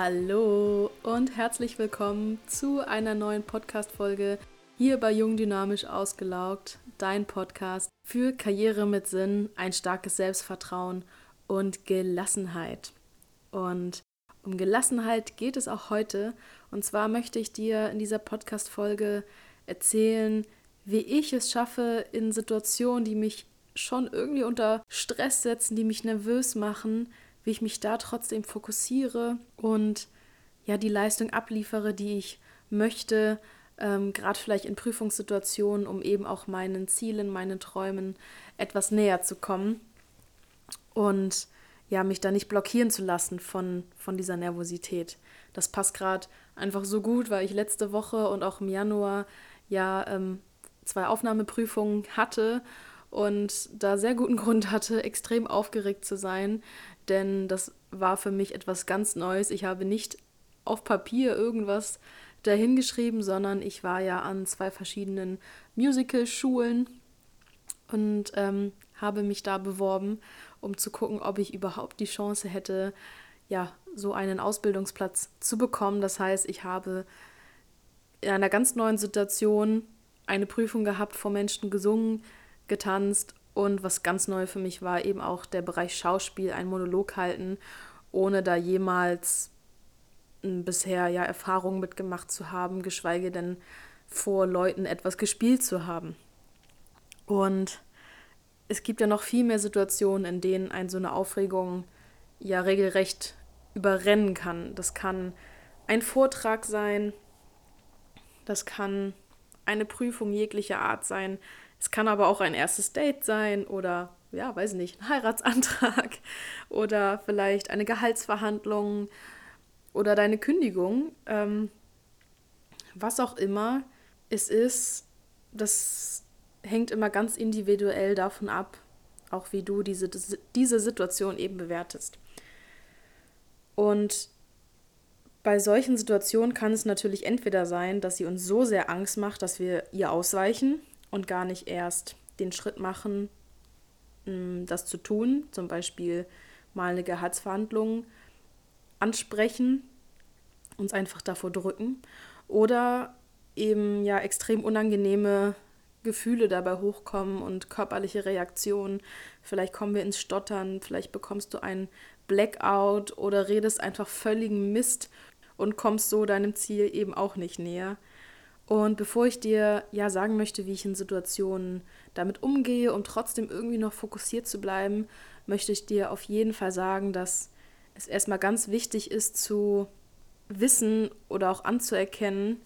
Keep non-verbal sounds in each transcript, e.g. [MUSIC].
Hallo und herzlich willkommen zu einer neuen Podcast-Folge hier bei Jung Dynamisch Ausgelaugt, dein Podcast für Karriere mit Sinn, ein starkes Selbstvertrauen und Gelassenheit. Und um Gelassenheit geht es auch heute. Und zwar möchte ich dir in dieser Podcast-Folge erzählen, wie ich es schaffe, in Situationen, die mich schon irgendwie unter Stress setzen, die mich nervös machen, wie ich mich da trotzdem fokussiere und ja die Leistung abliefere, die ich möchte, ähm, gerade vielleicht in Prüfungssituationen, um eben auch meinen Zielen, meinen Träumen etwas näher zu kommen und ja, mich da nicht blockieren zu lassen von, von dieser Nervosität. Das passt gerade einfach so gut, weil ich letzte Woche und auch im Januar ja ähm, zwei Aufnahmeprüfungen hatte und da sehr guten Grund hatte, extrem aufgeregt zu sein, denn das war für mich etwas ganz Neues. Ich habe nicht auf Papier irgendwas dahingeschrieben, sondern ich war ja an zwei verschiedenen Musical-Schulen und ähm, habe mich da beworben, um zu gucken, ob ich überhaupt die Chance hätte, ja, so einen Ausbildungsplatz zu bekommen. Das heißt, ich habe in einer ganz neuen Situation eine Prüfung gehabt, vor Menschen gesungen, getanzt und was ganz neu für mich war, eben auch der Bereich Schauspiel, ein Monolog halten, ohne da jemals bisher ja Erfahrungen mitgemacht zu haben, geschweige denn vor Leuten etwas gespielt zu haben. Und es gibt ja noch viel mehr Situationen, in denen ein so eine Aufregung ja regelrecht überrennen kann. Das kann ein Vortrag sein, das kann eine Prüfung jeglicher Art sein, es kann aber auch ein erstes Date sein oder, ja, weiß nicht, ein Heiratsantrag [LAUGHS] oder vielleicht eine Gehaltsverhandlung oder deine Kündigung. Ähm, was auch immer es ist, das hängt immer ganz individuell davon ab, auch wie du diese, diese Situation eben bewertest. Und bei solchen Situationen kann es natürlich entweder sein, dass sie uns so sehr Angst macht, dass wir ihr ausweichen und gar nicht erst den Schritt machen, mm, das zu tun, zum Beispiel mal eine Gehaltsverhandlung ansprechen, uns einfach davor drücken oder eben ja extrem unangenehme Gefühle dabei hochkommen und körperliche Reaktionen. Vielleicht kommen wir ins Stottern, vielleicht bekommst du einen Blackout oder redest einfach völligen Mist und kommst so deinem Ziel eben auch nicht näher. Und bevor ich dir ja sagen möchte, wie ich in Situationen damit umgehe, um trotzdem irgendwie noch fokussiert zu bleiben, möchte ich dir auf jeden Fall sagen, dass es erstmal ganz wichtig ist zu wissen oder auch anzuerkennen,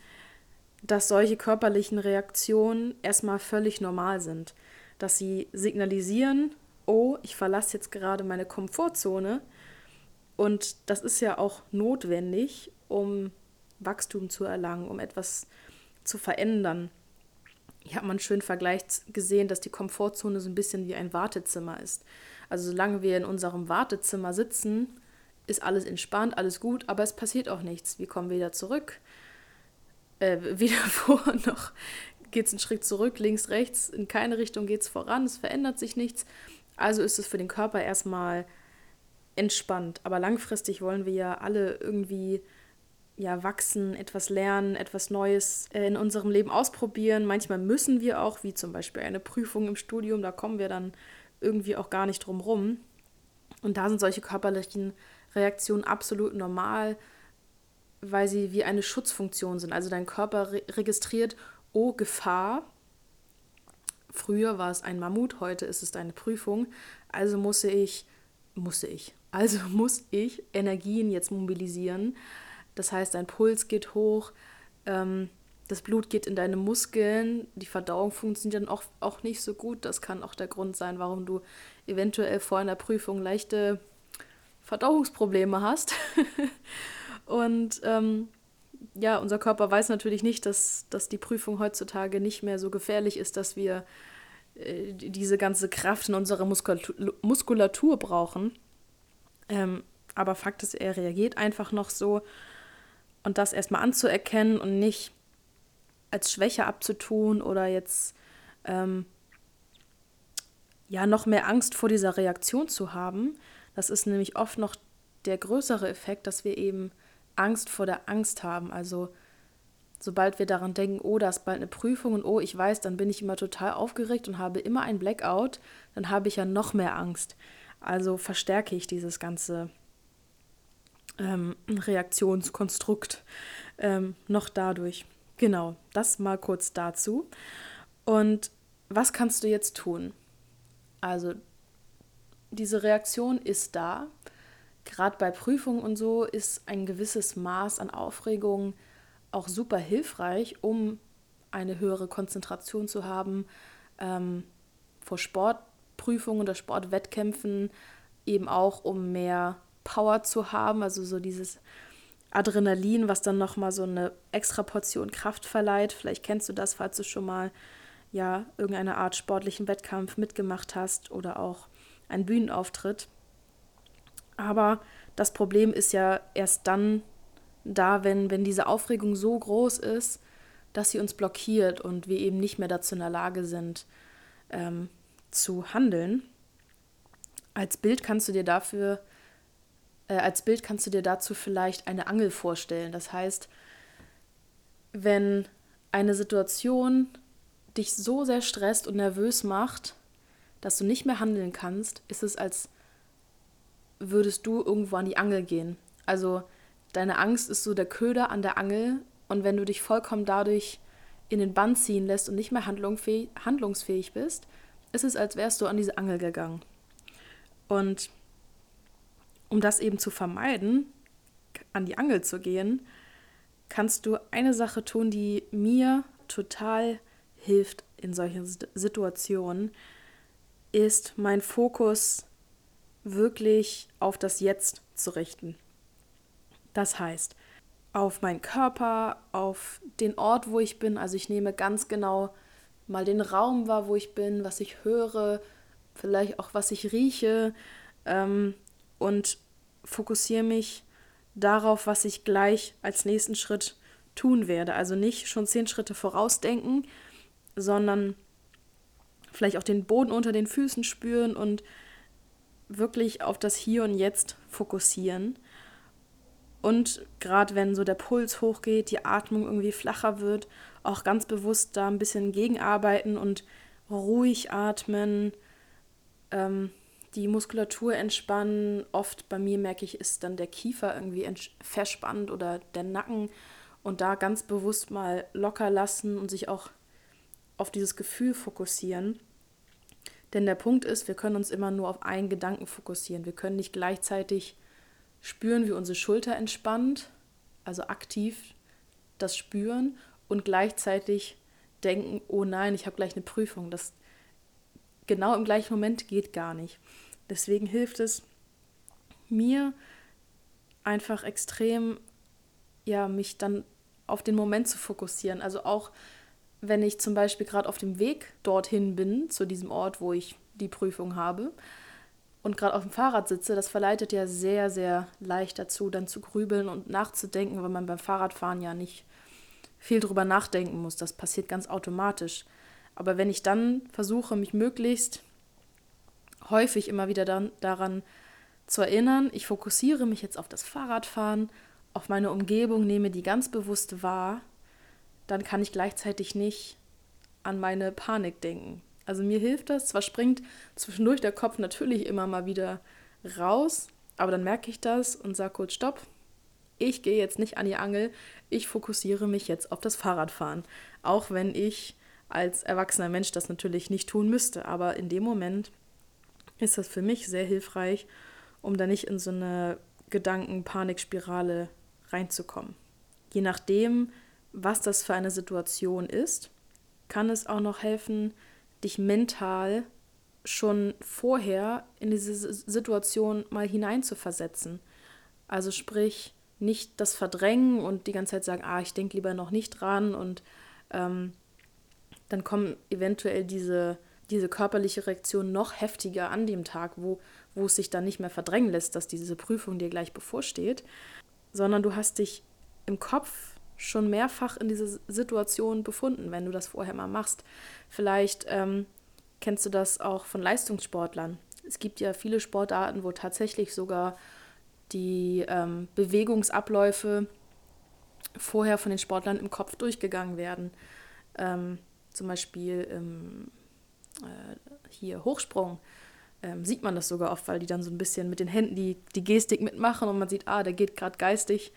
dass solche körperlichen Reaktionen erstmal völlig normal sind. Dass sie signalisieren, oh, ich verlasse jetzt gerade meine Komfortzone. Und das ist ja auch notwendig, um Wachstum zu erlangen, um etwas zu verändern. Ich habe mal einen schönen Vergleich gesehen, dass die Komfortzone so ein bisschen wie ein Wartezimmer ist. Also solange wir in unserem Wartezimmer sitzen, ist alles entspannt, alles gut, aber es passiert auch nichts. Wir kommen wieder zurück, äh, wieder [LAUGHS] vor, noch geht es einen Schritt zurück, links, rechts, in keine Richtung geht es voran, es verändert sich nichts. Also ist es für den Körper erstmal entspannt. Aber langfristig wollen wir ja alle irgendwie ja, wachsen, etwas lernen, etwas Neues äh, in unserem Leben ausprobieren. Manchmal müssen wir auch, wie zum Beispiel eine Prüfung im Studium, da kommen wir dann irgendwie auch gar nicht drum rum. Und da sind solche körperlichen Reaktionen absolut normal, weil sie wie eine Schutzfunktion sind. Also dein Körper re registriert, oh, Gefahr. Früher war es ein Mammut, heute ist es eine Prüfung. Also muss ich, musste ich, also [LAUGHS] muss ich Energien jetzt mobilisieren das heißt, dein Puls geht hoch, ähm, das Blut geht in deine Muskeln, die Verdauung funktioniert dann auch, auch nicht so gut. Das kann auch der Grund sein, warum du eventuell vor einer Prüfung leichte Verdauungsprobleme hast. [LAUGHS] Und ähm, ja, unser Körper weiß natürlich nicht, dass, dass die Prüfung heutzutage nicht mehr so gefährlich ist, dass wir äh, diese ganze Kraft in unserer Muskulatur, Muskulatur brauchen. Ähm, aber Fakt ist, er reagiert einfach noch so und das erstmal anzuerkennen und nicht als Schwäche abzutun oder jetzt ähm, ja noch mehr Angst vor dieser Reaktion zu haben. Das ist nämlich oft noch der größere Effekt, dass wir eben Angst vor der Angst haben. Also sobald wir daran denken, oh, da ist bald eine Prüfung und oh, ich weiß, dann bin ich immer total aufgeregt und habe immer ein Blackout, dann habe ich ja noch mehr Angst. Also verstärke ich dieses ganze ähm, Reaktionskonstrukt ähm, noch dadurch. Genau, das mal kurz dazu. Und was kannst du jetzt tun? Also, diese Reaktion ist da. Gerade bei Prüfungen und so ist ein gewisses Maß an Aufregung auch super hilfreich, um eine höhere Konzentration zu haben ähm, vor Sportprüfungen oder Sportwettkämpfen, eben auch um mehr Power zu haben, also so dieses Adrenalin, was dann nochmal so eine extra Portion Kraft verleiht. Vielleicht kennst du das, falls du schon mal ja irgendeine Art sportlichen Wettkampf mitgemacht hast oder auch einen Bühnenauftritt. Aber das Problem ist ja erst dann da, wenn, wenn diese Aufregung so groß ist, dass sie uns blockiert und wir eben nicht mehr dazu in der Lage sind, ähm, zu handeln. Als Bild kannst du dir dafür, äh, als Bild kannst du dir dazu vielleicht eine Angel vorstellen. Das heißt, wenn eine Situation dich so sehr stresst und nervös macht, dass du nicht mehr handeln kannst, ist es, als würdest du irgendwo an die Angel gehen. Also deine Angst ist so der Köder an der Angel und wenn du dich vollkommen dadurch in den Bann ziehen lässt und nicht mehr handlungsfähig bist, ist es, als wärst du an diese Angel gegangen. Und um das eben zu vermeiden, an die Angel zu gehen, kannst du eine Sache tun, die mir total hilft in solchen Situationen, ist mein Fokus wirklich auf das Jetzt zu richten. Das heißt, auf meinen Körper, auf den Ort, wo ich bin. Also ich nehme ganz genau mal den Raum wahr, wo ich bin, was ich höre, vielleicht auch was ich rieche ähm, und fokussiere mich darauf, was ich gleich als nächsten Schritt tun werde. Also nicht schon zehn Schritte vorausdenken, sondern vielleicht auch den Boden unter den Füßen spüren und wirklich auf das Hier und Jetzt fokussieren. Und gerade wenn so der Puls hochgeht, die Atmung irgendwie flacher wird, auch ganz bewusst da ein bisschen gegenarbeiten und ruhig atmen, ähm, die Muskulatur entspannen. Oft bei mir merke ich, ist dann der Kiefer irgendwie verspannt oder der Nacken und da ganz bewusst mal locker lassen und sich auch auf dieses Gefühl fokussieren. Denn der Punkt ist, wir können uns immer nur auf einen Gedanken fokussieren. Wir können nicht gleichzeitig spüren, wie unsere Schulter entspannt, also aktiv das spüren und gleichzeitig denken, oh nein, ich habe gleich eine Prüfung. Das genau im gleichen Moment geht gar nicht. Deswegen hilft es mir einfach extrem, ja, mich dann auf den Moment zu fokussieren. Also auch wenn ich zum Beispiel gerade auf dem Weg dorthin bin, zu diesem Ort, wo ich die Prüfung habe, und gerade auf dem Fahrrad sitze, das verleitet ja sehr, sehr leicht dazu, dann zu grübeln und nachzudenken, weil man beim Fahrradfahren ja nicht viel drüber nachdenken muss. Das passiert ganz automatisch. Aber wenn ich dann versuche, mich möglichst häufig immer wieder dann, daran zu erinnern, ich fokussiere mich jetzt auf das Fahrradfahren, auf meine Umgebung, nehme die ganz bewusst wahr, dann kann ich gleichzeitig nicht an meine Panik denken. Also mir hilft das. Zwar springt zwischendurch der Kopf natürlich immer mal wieder raus, aber dann merke ich das und sage kurz Stopp. Ich gehe jetzt nicht an die Angel, ich fokussiere mich jetzt auf das Fahrradfahren. Auch wenn ich als erwachsener Mensch das natürlich nicht tun müsste. Aber in dem Moment ist das für mich sehr hilfreich, um da nicht in so eine Gedanken-Panikspirale reinzukommen. Je nachdem, was das für eine Situation ist, kann es auch noch helfen, dich mental schon vorher in diese Situation mal hineinzuversetzen. Also sprich, nicht das Verdrängen und die ganze Zeit sagen, ah, ich denke lieber noch nicht dran und ähm, dann kommen eventuell diese, diese körperliche Reaktion noch heftiger an dem Tag, wo, wo es sich dann nicht mehr verdrängen lässt, dass diese Prüfung dir gleich bevorsteht, sondern du hast dich im Kopf schon mehrfach in diese Situation befunden, wenn du das vorher mal machst. Vielleicht ähm, kennst du das auch von Leistungssportlern. Es gibt ja viele Sportarten, wo tatsächlich sogar die ähm, Bewegungsabläufe vorher von den Sportlern im Kopf durchgegangen werden. Ähm, zum Beispiel im, äh, hier Hochsprung ähm, sieht man das sogar oft, weil die dann so ein bisschen mit den Händen die, die Gestik mitmachen und man sieht, ah, der geht gerade geistig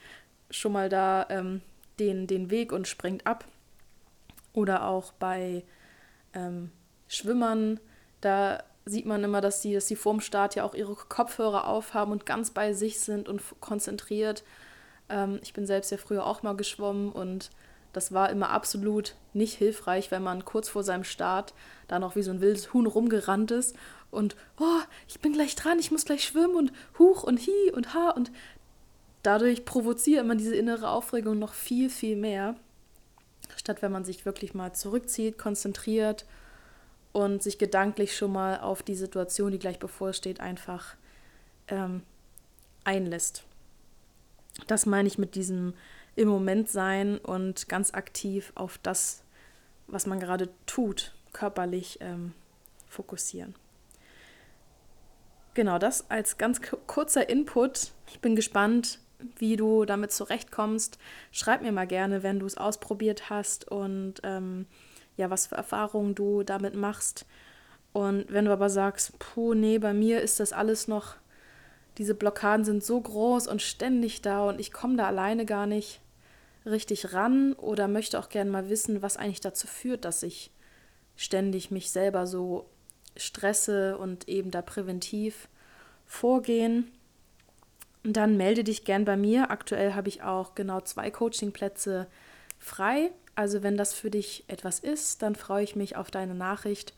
schon mal da ähm, den, den Weg und springt ab. Oder auch bei ähm, Schwimmern, da sieht man immer, dass die, dass die vorm Start ja auch ihre Kopfhörer aufhaben und ganz bei sich sind und konzentriert. Ähm, ich bin selbst ja früher auch mal geschwommen und das war immer absolut nicht hilfreich, wenn man kurz vor seinem Start da noch wie so ein wildes Huhn rumgerannt ist und, oh, ich bin gleich dran, ich muss gleich schwimmen und huch und hi und ha und dadurch provoziert man diese innere Aufregung noch viel, viel mehr, statt wenn man sich wirklich mal zurückzieht, konzentriert und sich gedanklich schon mal auf die Situation, die gleich bevorsteht, einfach ähm, einlässt. Das meine ich mit diesem im Moment sein und ganz aktiv auf das, was man gerade tut, körperlich ähm, fokussieren. Genau, das als ganz kurzer Input. Ich bin gespannt, wie du damit zurechtkommst. Schreib mir mal gerne, wenn du es ausprobiert hast und ähm, ja, was für Erfahrungen du damit machst. Und wenn du aber sagst, puh, nee, bei mir ist das alles noch, diese Blockaden sind so groß und ständig da und ich komme da alleine gar nicht richtig ran oder möchte auch gerne mal wissen, was eigentlich dazu führt, dass ich ständig mich selber so stresse und eben da präventiv vorgehen, dann melde dich gern bei mir. Aktuell habe ich auch genau zwei Coachingplätze frei. Also wenn das für dich etwas ist, dann freue ich mich auf deine Nachricht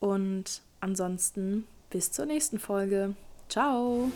und ansonsten bis zur nächsten Folge. Ciao!